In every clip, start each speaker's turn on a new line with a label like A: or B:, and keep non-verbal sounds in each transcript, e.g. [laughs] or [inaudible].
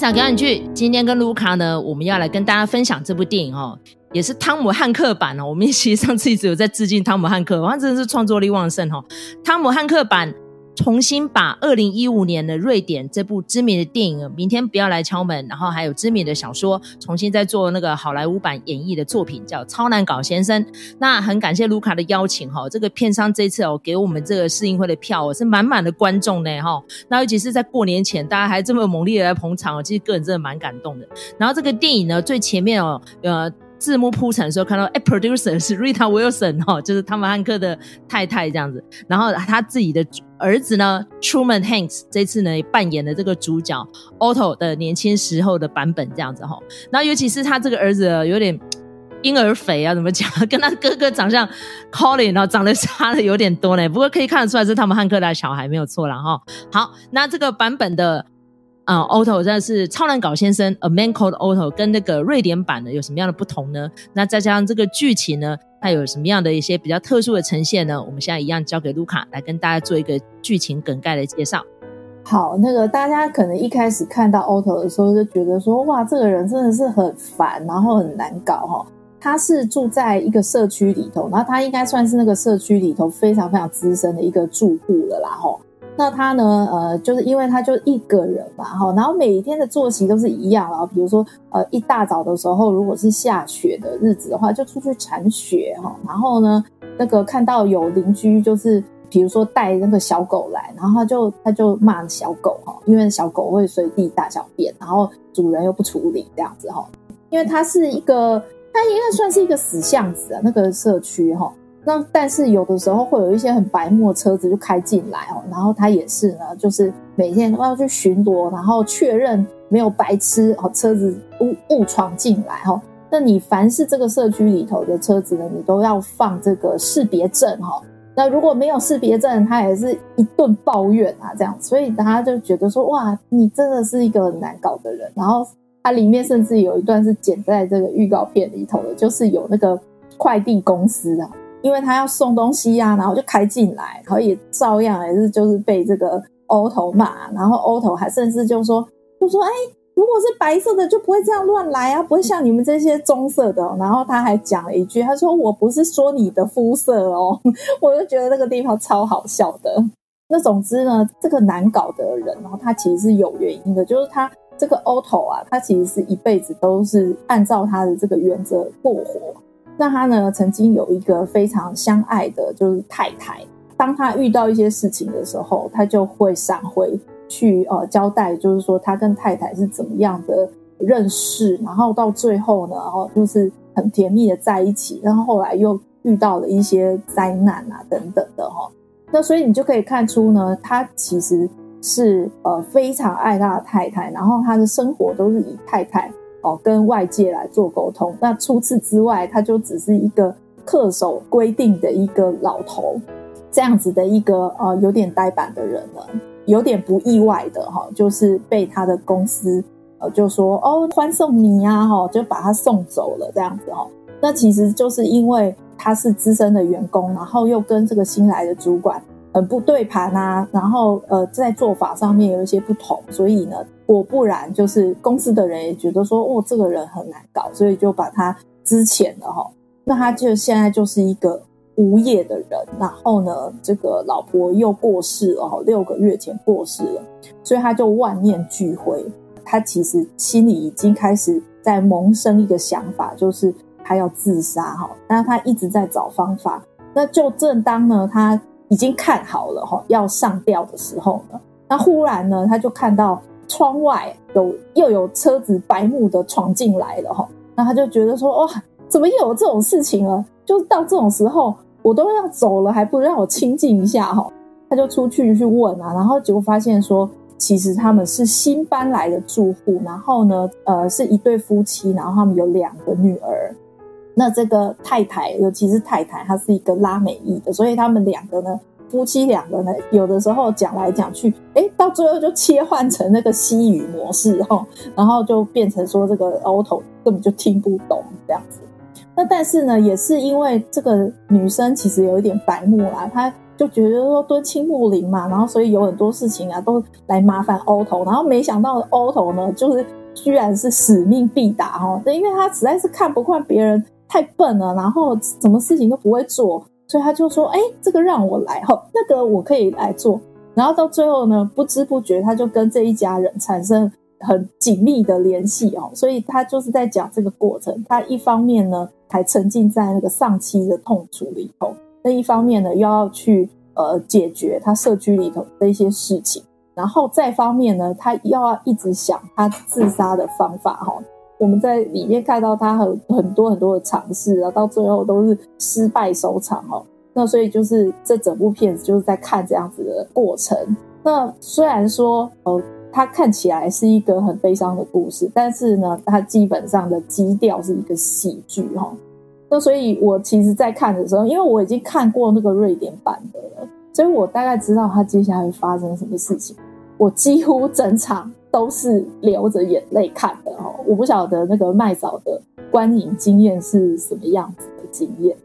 A: 想给你去。今天跟卢卡呢，我们要来跟大家分享这部电影哦，也是汤姆汉克版哦。我们其实上次一直有在致敬汤姆汉克，他真的是创作力旺盛哦。汤姆汉克版。重新把二零一五年的瑞典这部知名的电影《明天不要来敲门》，然后还有知名的小说，重新再做那个好莱坞版演绎的作品，叫《超难搞先生》。那很感谢卢卡的邀请哈，这个片商这次哦给我们这个试映会的票哦是满满的观众呢哈。那尤其是在过年前，大家还这么猛烈的来捧场哦，其实个人真的蛮感动的。然后这个电影呢最前面哦呃。字幕铺陈的时候，看到哎，producer 是 Rita Wilson 哦，就是汤姆汉克的太太这样子。然后他自己的儿子呢，Truman Hanks 这次呢扮演的这个主角 Otto 的年轻时候的版本这样子哈。然后尤其是他这个儿子有点婴儿肥啊，怎么讲？跟他哥哥长相 Colin 然后长得差的有点多呢。不过可以看得出来是汤姆汉克的小孩没有错了哈。好，那这个版本的。啊，Otto 真的是超难搞先生，A Man Called Otto，跟那个瑞典版的有什么样的不同呢？那再加上这个剧情呢，它有什么样的一些比较特殊的呈现呢？我们现在一样交给卢卡来跟大家做一个剧情梗概的介绍。
B: 好，那个大家可能一开始看到 Otto 的时候就觉得说，哇，这个人真的是很烦，然后很难搞哈。他是住在一个社区里头，然后他应该算是那个社区里头非常非常资深的一个住户了啦，吼。那他呢？呃，就是因为他就一个人嘛，哈，然后每一天的作息都是一样，然后比如说，呃，一大早的时候，如果是下雪的日子的话，就出去铲雪，哈，然后呢，那个看到有邻居就是，比如说带那个小狗来，然后他就他就骂小狗，哈，因为小狗会随地大小便，然后主人又不处理这样子，哈，因为它是一个，它应该算是一个死巷子啊，那个社区，哈。那但是有的时候会有一些很白目的车子就开进来哦，然后他也是呢，就是每天都要去巡逻，然后确认没有白痴哦，车子误误闯进来哈。那你凡是这个社区里头的车子呢，你都要放这个识别证哈。那如果没有识别证，他也是一顿抱怨啊，这样，所以他就觉得说哇，你真的是一个很难搞的人。然后它里面甚至有一段是剪在这个预告片里头的，就是有那个快递公司啊。因为他要送东西呀、啊，然后就开进来，然后也照样还是就是被这个 Otto 骂，然后 Otto 还甚至就说就说哎，如果是白色的就不会这样乱来啊，不会像你们这些棕色的。然后他还讲了一句，他说我不是说你的肤色哦，[laughs] 我就觉得那个地方超好笑的。那总之呢，这个难搞的人，然后他其实是有原因的，就是他这个 o 头啊，他其实是一辈子都是按照他的这个原则过活。那他呢，曾经有一个非常相爱的，就是太太。当他遇到一些事情的时候，他就会闪回去呃交代，就是说他跟太太是怎么样的认识，然后到最后呢，哦，就是很甜蜜的在一起。然后后来又遇到了一些灾难啊等等的哈。那所以你就可以看出呢，他其实是呃非常爱他的太太，然后他的生活都是以太太。哦，跟外界来做沟通。那除此之外，他就只是一个恪守规定的一个老头，这样子的一个呃有点呆板的人了。有点不意外的哈，就是被他的公司呃就说哦欢送你呀哈，就把他送走了这样子哈。那其实就是因为他是资深的员工，然后又跟这个新来的主管很不对盘啊，然后呃在做法上面有一些不同，所以呢。果不然，就是公司的人也觉得说，哦，这个人很难搞，所以就把他之前了哈。那他就现在就是一个无业的人，然后呢，这个老婆又过世了，六个月前过世了，所以他就万念俱灰。他其实心里已经开始在萌生一个想法，就是他要自杀哈。那他一直在找方法。那就正当呢，他已经看好了哈，要上吊的时候呢，那忽然呢，他就看到。窗外有又有车子白目的闯进来了哈，那他就觉得说哇，怎么又有这种事情了？就到这种时候，我都要走了，还不如让我清静一下哈？他就出去去问啊，然后结果发现说，其实他们是新搬来的住户，然后呢，呃，是一对夫妻，然后他们有两个女儿。那这个太太，尤其是太太，她是一个拉美裔的，所以他们两个呢。夫妻两个呢，有的时候讲来讲去，诶，到最后就切换成那个西语模式哈，然后就变成说这个 Otto 根本就听不懂这样子。那但是呢，也是因为这个女生其实有一点白目啊，她就觉得说敦亲睦邻嘛，然后所以有很多事情啊都来麻烦 Otto，然后没想到 Otto 呢，就是居然是使命必达哈，因为他实在是看不惯别人太笨了，然后什么事情都不会做，所以他就说，哎，这个让我来哈，那个我可以来做，然后到最后呢，不知不觉他就跟这一家人产生很紧密的联系哦，所以他就是在讲这个过程，他一方面呢还沉浸在那个丧妻的痛楚里头。那一方面呢，又要去呃解决他社区里头的一些事情，然后再方面呢，他又要一直想他自杀的方法哈。我们在里面看到他很很多很多的尝试啊，到最后都是失败收场哦。那所以就是这整部片子就是在看这样子的过程。那虽然说呃，它看起来是一个很悲伤的故事，但是呢，它基本上的基调是一个喜剧哈。那所以，我其实，在看的时候，因为我已经看过那个瑞典版的了，所以我大概知道他接下来会发生什么事情。我几乎整场都是流着眼泪看的哦。我不晓得那个麦嫂的观影经验是什么样子的经验。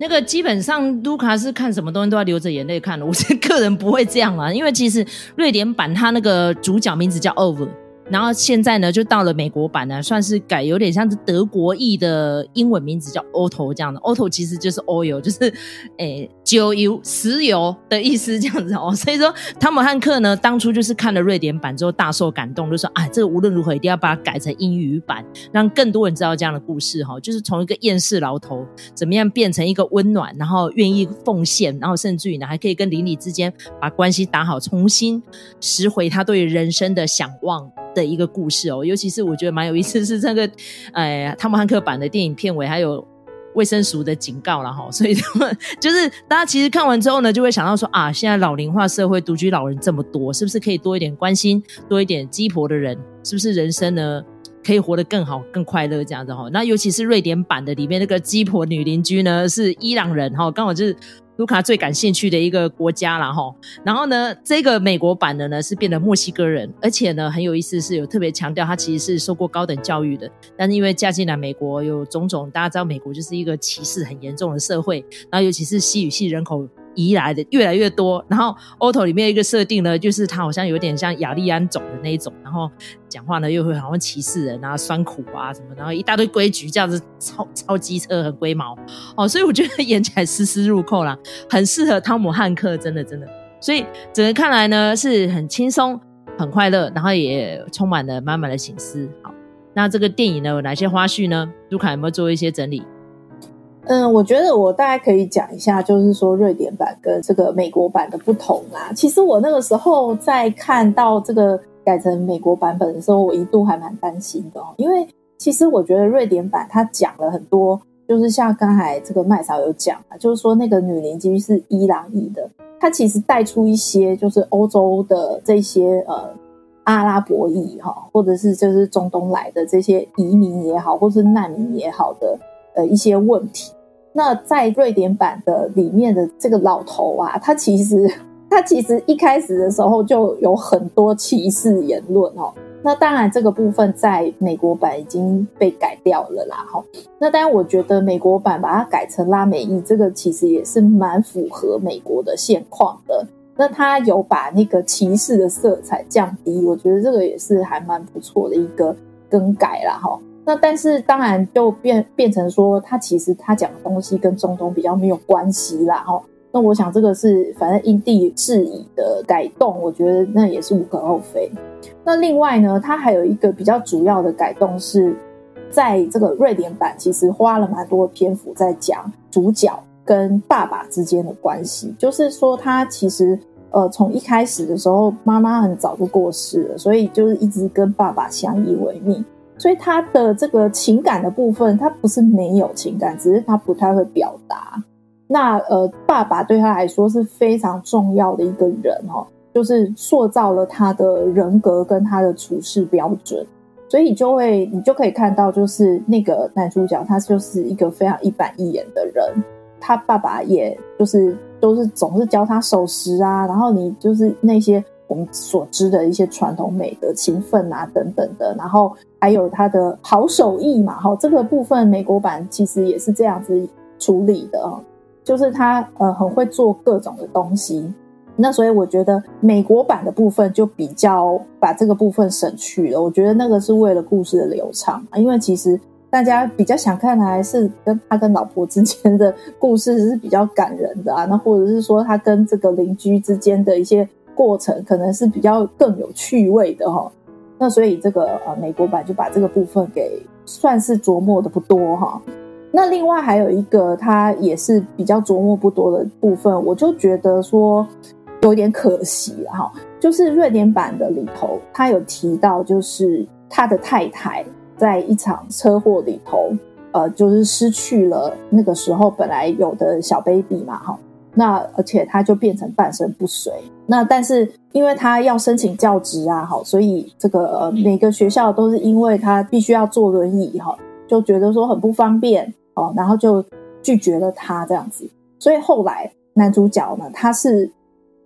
A: 那个基本上，卢卡是看什么东西都要流着眼泪看的。[laughs] 我是个人不会这样啊，因为其实瑞典版他那个主角名字叫 Over，。然后现在呢，就到了美国版呢，算是改有点像是德国译的英文名字叫 Otto 这样的。Otto 其实就是 oil，就是诶酒油、石油的意思这样子哦。所以说汤姆汉克呢，当初就是看了瑞典版之后大受感动，就说啊，这个无论如何一定要把它改成英语版，让更多人知道这样的故事哈、哦。就是从一个厌世老头怎么样变成一个温暖，然后愿意奉献，然后甚至于呢还可以跟邻里之间把关系打好，重新拾回他对人生的想望。的一个故事哦，尤其是我觉得蛮有意思，是这个，哎，汤姆汉克版的电影片尾还有 [laughs] 卫生署的警告了哈，[laughs] 所以他们就是大家其实看完之后呢，就会想到说啊，现在老龄化社会独居老人这么多，是不是可以多一点关心，多一点鸡婆的人，是不是人生呢可以活得更好、更快乐这样子哈？那尤其是瑞典版的里面那个鸡婆女邻居呢，是伊朗人哈，刚好就是。卢卡最感兴趣的一个国家了哈，然后呢，这个美国版的呢是变得墨西哥人，而且呢很有意思，是有特别强调他其实是受过高等教育的，但是因为嫁进来美国有种种，大家知道美国就是一个歧视很严重的社会，然后尤其是西语系人口。移来的越来越多，然后 Otto 里面一个设定呢，就是他好像有点像雅利安种的那一种，然后讲话呢又会好像歧视人啊、酸苦啊什么，然后一大堆规矩，这样子超 [laughs] 超机车很龟毛哦，所以我觉得演起来丝丝入扣啦，很适合汤姆汉克，真的真的，所以整个看来呢是很轻松、很快乐，然后也充满了满满的省思。好，那这个电影呢有哪些花絮呢？卢卡有没有做一些整理？
B: 嗯，我觉得我大概可以讲一下，就是说瑞典版跟这个美国版的不同啦。其实我那个时候在看到这个改成美国版本的时候，我一度还蛮担心的哦，因为其实我觉得瑞典版它讲了很多，就是像刚才这个麦嫂有讲啊，就是说那个女邻居是伊朗裔的，它其实带出一些就是欧洲的这些呃阿拉伯裔哈，或者是就是中东来的这些移民也好，或是难民也好的呃一些问题。那在瑞典版的里面的这个老头啊，他其实他其实一开始的时候就有很多歧视言论哦。那当然这个部分在美国版已经被改掉了啦。哈，那当然我觉得美国版把它改成拉美裔，这个其实也是蛮符合美国的现况的。那他有把那个歧视的色彩降低，我觉得这个也是还蛮不错的一个更改啦。哈。那但是当然就变变成说，他其实他讲的东西跟中东比较没有关系啦，哈。那我想这个是反正因地制宜的改动，我觉得那也是无可厚非。那另外呢，他还有一个比较主要的改动是，在这个瑞典版其实花了蛮多篇幅在讲主角跟爸爸之间的关系，就是说他其实呃从一开始的时候妈妈很早就过世了，所以就是一直跟爸爸相依为命。所以他的这个情感的部分，他不是没有情感，只是他不太会表达。那呃，爸爸对他来说是非常重要的一个人哦，就是塑造了他的人格跟他的处事标准。所以你就会，你就可以看到，就是那个男主角，他就是一个非常一板一眼的人。他爸爸也就是都是总是教他守时啊，然后你就是那些。我们所知的一些传统美德、勤奋啊等等的，然后还有他的好手艺嘛，哈，这个部分美国版其实也是这样子处理的，就是他呃很会做各种的东西。那所以我觉得美国版的部分就比较把这个部分省去了。我觉得那个是为了故事的流畅，因为其实大家比较想看的还是跟他跟老婆之间的故事是比较感人的啊。那或者是说他跟这个邻居之间的一些过程，可能是比较更有趣味的哈。那所以这个呃美国版就把这个部分给算是琢磨的不多哈。那另外还有一个他也是比较琢磨不多的部分，我就觉得说。有点可惜哈，就是瑞典版的里头，他有提到，就是他的太太在一场车祸里头，呃，就是失去了那个时候本来有的小 baby 嘛，哈，那而且他就变成半身不遂。那但是因为他要申请教职啊，哈，所以这个每个学校都是因为他必须要坐轮椅哈，就觉得说很不方便哦，然后就拒绝了他这样子。所以后来男主角呢，他是。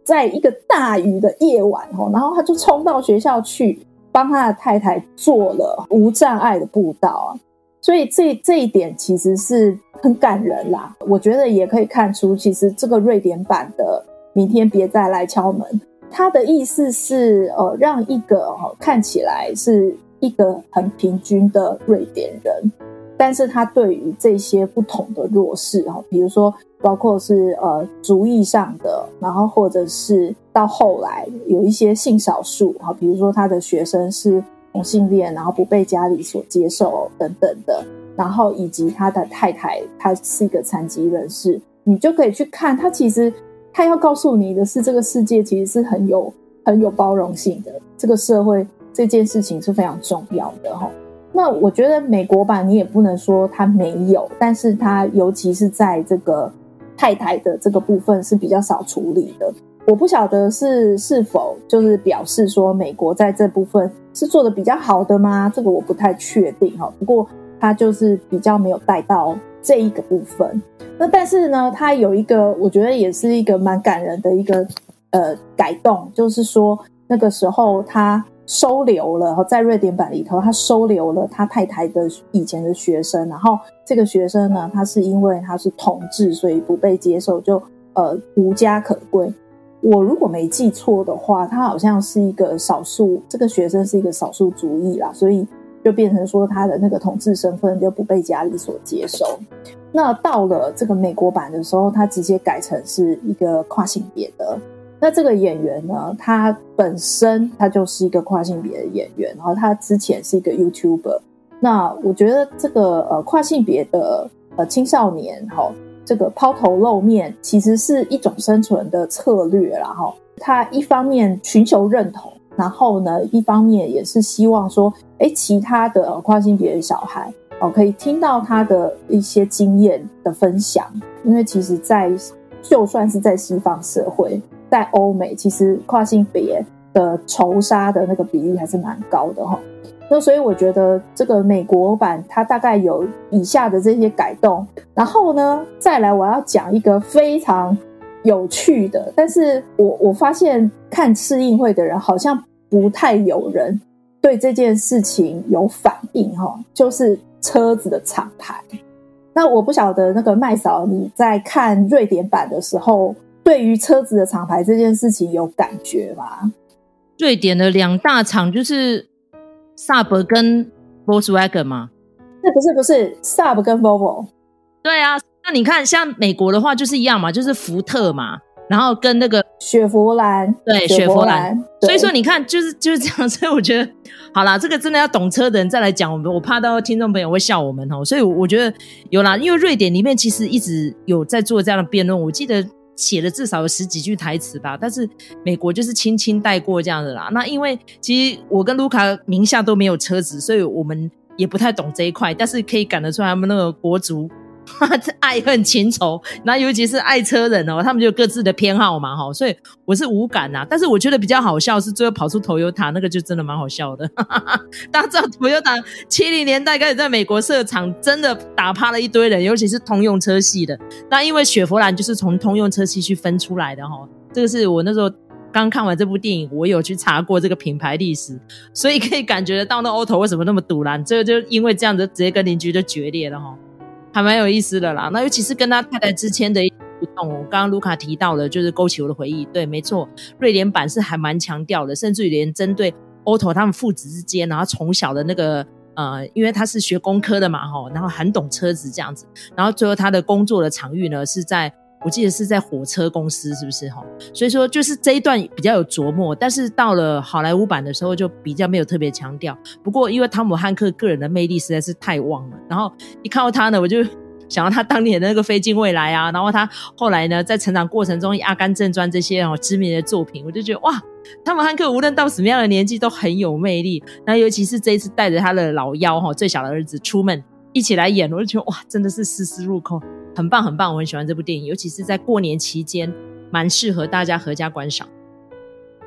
B: 在一个大雨的夜晚，然后他就冲到学校去帮他的太太做了无障碍的步道，所以这这一点其实是很感人啦。我觉得也可以看出，其实这个瑞典版的《明天别再来敲门》，它的意思是呃，让一个看起来是一个很平均的瑞典人，但是他对于这些不同的弱势哈，比如说。包括是呃族裔上的，然后或者是到后来有一些性少数哈，比如说他的学生是同性恋，然后不被家里所接受等等的，然后以及他的太太，他是一个残疾人士，你就可以去看他，其实他要告诉你的是，这个世界其实是很有很有包容性的，这个社会这件事情是非常重要的哈。那我觉得美国版你也不能说他没有，但是他尤其是在这个。太太的这个部分是比较少处理的，我不晓得是是否就是表示说美国在这部分是做的比较好的吗？这个我不太确定哈。不过他就是比较没有带到这一个部分。那但是呢，他有一个我觉得也是一个蛮感人的一个呃改动，就是说那个时候他。收留了，在瑞典版里头，他收留了他太太的以前的学生，然后这个学生呢，他是因为他是同志，所以不被接受，就呃无家可归。我如果没记错的话，他好像是一个少数，这个学生是一个少数族裔啦，所以就变成说他的那个统治身份就不被家里所接受。那到了这个美国版的时候，他直接改成是一个跨性别的。那这个演员呢，他本身他就是一个跨性别的演员，然后他之前是一个 YouTuber。那我觉得这个呃跨性别的呃青少年哈，这个抛头露面其实是一种生存的策略，然后他一方面寻求认同，然后呢一方面也是希望说，哎，其他的跨性别的小孩哦可以听到他的一些经验的分享，因为其实在就算是在西方社会。在欧美，其实跨性别的仇杀的那个比例还是蛮高的哈。那所以我觉得这个美国版它大概有以下的这些改动。然后呢，再来我要讲一个非常有趣的，但是我我发现看试映会的人好像不太有人对这件事情有反应哈，就是车子的厂牌。那我不晓得那个麦嫂你在看瑞典版的时候。对于车子的厂牌这件事情有感觉吗？
A: 瑞典的两大厂就是 Saab 跟 Volkswagen 吗？
B: 那不是不是 Saab 跟 Volvo？
A: 对啊，那你看像美国的话就是一样嘛，就是福特嘛，然后跟那个
B: 雪佛兰，
A: 对，雪佛兰。所以说你看就是就是这样，所以我觉得好啦，这个真的要懂车的人再来讲我们，我怕到听众朋友会笑我们哦。所以我觉得有啦，因为瑞典里面其实一直有在做这样的辩论，我记得。写了至少有十几句台词吧，但是美国就是轻轻带过这样的啦。那因为其实我跟卢卡名下都没有车子，所以我们也不太懂这一块，但是可以感得出来他们那个国足。[laughs] 爱恨情仇，那尤其是爱车人哦，他们就有各自的偏好嘛，哈，所以我是无感呐。但是我觉得比较好笑是最后跑出 Toyota 那个，就真的蛮好笑的。[laughs] 大家知道 Toyota 七零年代开始在美国设厂，真的打趴了一堆人，尤其是通用车系的。那因为雪佛兰就是从通用车系去分出来的哈，这个是我那时候刚看完这部电影，我有去查过这个品牌历史，所以可以感觉得到那 Auto 为什么那么赌烂，这个就因为这样子直接跟邻居就决裂了哈。还蛮有意思的啦，那尤其是跟他太太之间的互动。刚刚卢卡提到了，就是勾起我的回忆。对，没错，瑞典版是还蛮强调的，甚至于连针对 Otto 他们父子之间，然后从小的那个呃，因为他是学工科的嘛，哈，然后很懂车子这样子，然后最后他的工作的场域呢是在。我记得是在火车公司，是不是哈？所以说就是这一段比较有琢磨，但是到了好莱坞版的时候就比较没有特别强调。不过因为汤姆汉克个人的魅力实在是太旺了，然后一看到他呢，我就 [laughs] 想到他当年的那个飞进未来啊，然后他后来呢在成长过程中《阿甘正传》这些哦知名的作品，我就觉得哇，汤姆汉克无论到什么样的年纪都很有魅力。那尤其是这一次带着他的老幺哈最小的儿子出门一起来演，我就觉得哇，真的是丝丝入扣。很棒，很棒，我很喜欢这部电影，尤其是在过年期间，蛮适合大家合家观赏。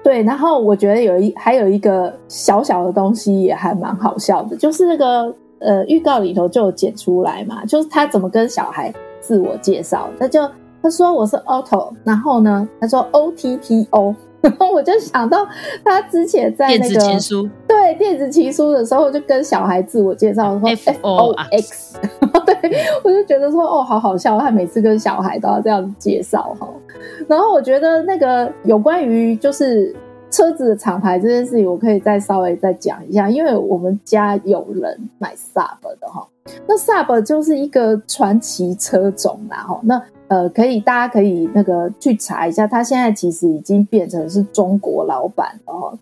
B: 对，然后我觉得有一还有一个小小的东西也还蛮好笑的，就是那个呃预告里头就有剪出来嘛，就是他怎么跟小孩自我介绍，他就他说我是 Otto，然后呢他说 O T T O。然后我就想到他之前在那个电子情书，对电子情书的时候，就跟小孩自我介绍说 F O X，对，[laughs] 我就觉得说哦，好好笑，他每次跟小孩都要这样介绍哈。然后我觉得那个有关于就是车子的厂牌这件事情，我可以再稍微再讲一下，因为我们家有人买 Saab 的哈，那 Saab 就是一个传奇车种啦哈，那。呃，可以，大家可以那个去查一下，他现在其实已经变成是中国老板了哦。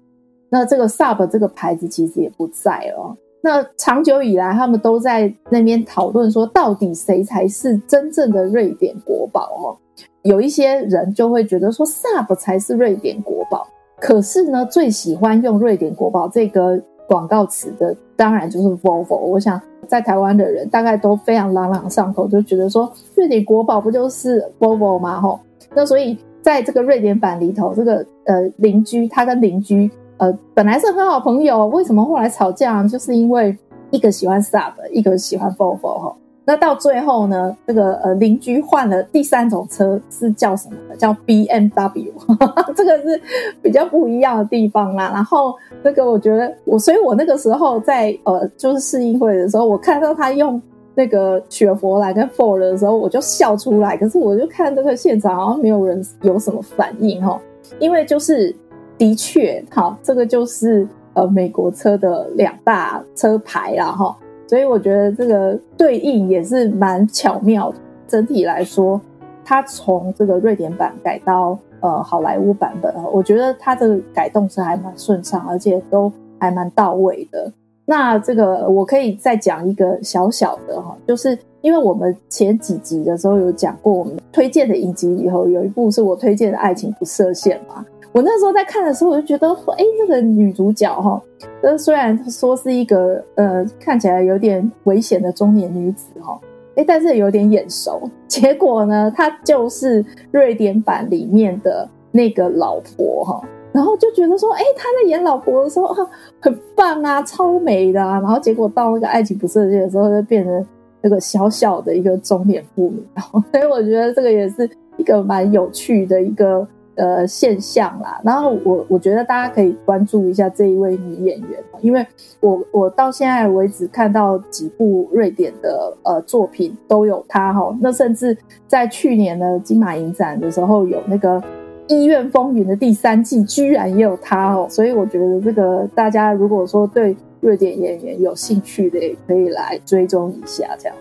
B: 那这个 Saab 这个牌子其实也不在了。那长久以来，他们都在那边讨论说，到底谁才是真正的瑞典国宝哦？有一些人就会觉得说，Saab 才是瑞典国宝。可是呢，最喜欢用瑞典国宝这个广告词的，当然就是 Volvo。我想。在台湾的人大概都非常朗朗上口，就觉得说瑞典国宝不就是 Volvo 吗？吼，那所以在这个瑞典版里头，这个呃邻居他跟邻居呃本来是很好朋友，为什么后来吵架？就是因为一个喜欢 Sub，一个喜欢 Volvo 哈。那到最后呢，这个呃邻居换了第三种车，是叫什么？叫 BMW，[laughs] 这个是比较不一样的地方啦。然后那个我觉得我，所以我那个时候在呃就是试映会的时候，我看到他用那个雪佛兰跟 Ford 的时候，我就笑出来。可是我就看这个现场好像没有人有什么反应哈，因为就是的确好，这个就是呃美国车的两大车牌啦哈。所以我觉得这个对应也是蛮巧妙的。整体来说，它从这个瑞典版改到呃好莱坞版本啊，我觉得它的改动是还蛮顺畅，而且都还蛮到位的。那这个我可以再讲一个小小的哈，就是因为我们前几集的时候有讲过，我们推荐的影集里头有一部是我推荐的《爱情不设限》嘛。我那时候在看的时候，我就觉得说，哎，那个女主角哈，呃，虽然说是一个呃看起来有点危险的中年女子哈，哎，但是有点眼熟。结果呢，她就是瑞典版里面的那个老婆哈，然后就觉得说，哎，她在演老婆的时候啊很棒啊，超美的啊。然后结果到那个爱情不设限的时候，就变成那个小小的一个中年妇女。所以我觉得这个也是一个蛮有趣的一个。呃，现象啦，然后我我觉得大家可以关注一下这一位女演员，因为我我到现在为止看到几部瑞典的呃作品都有她哈，那甚至在去年的金马影展的时候有那个《医院风云》的第三季，居然也有她哦，所以我觉得这个大家如果说对瑞典演员有兴趣的，也可以来追踪一下这样。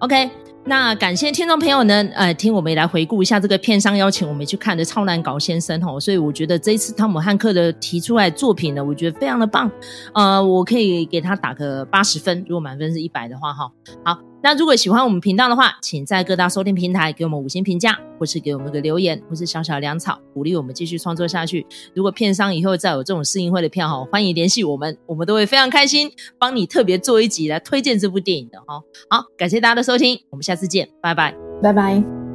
A: OK。那感谢听众朋友呢，呃，听我们也来回顾一下这个片商邀请我们去看的《超难搞先生》哦，所以我觉得这一次汤姆汉克的提出来作品呢，我觉得非常的棒，呃，我可以给他打个八十分，如果满分是一百的话哈，好。那如果喜欢我们频道的话，请在各大收听平台给我们五星评价，或是给我们个留言，或是小小粮草，鼓励我们继续创作下去。如果片商以后再有这种试映会的票哈，欢迎联系我们，我们都会非常开心，帮你特别做一集来推荐这部电影的哈。好，感谢大家的收听，我们下次见，拜拜，
B: 拜拜。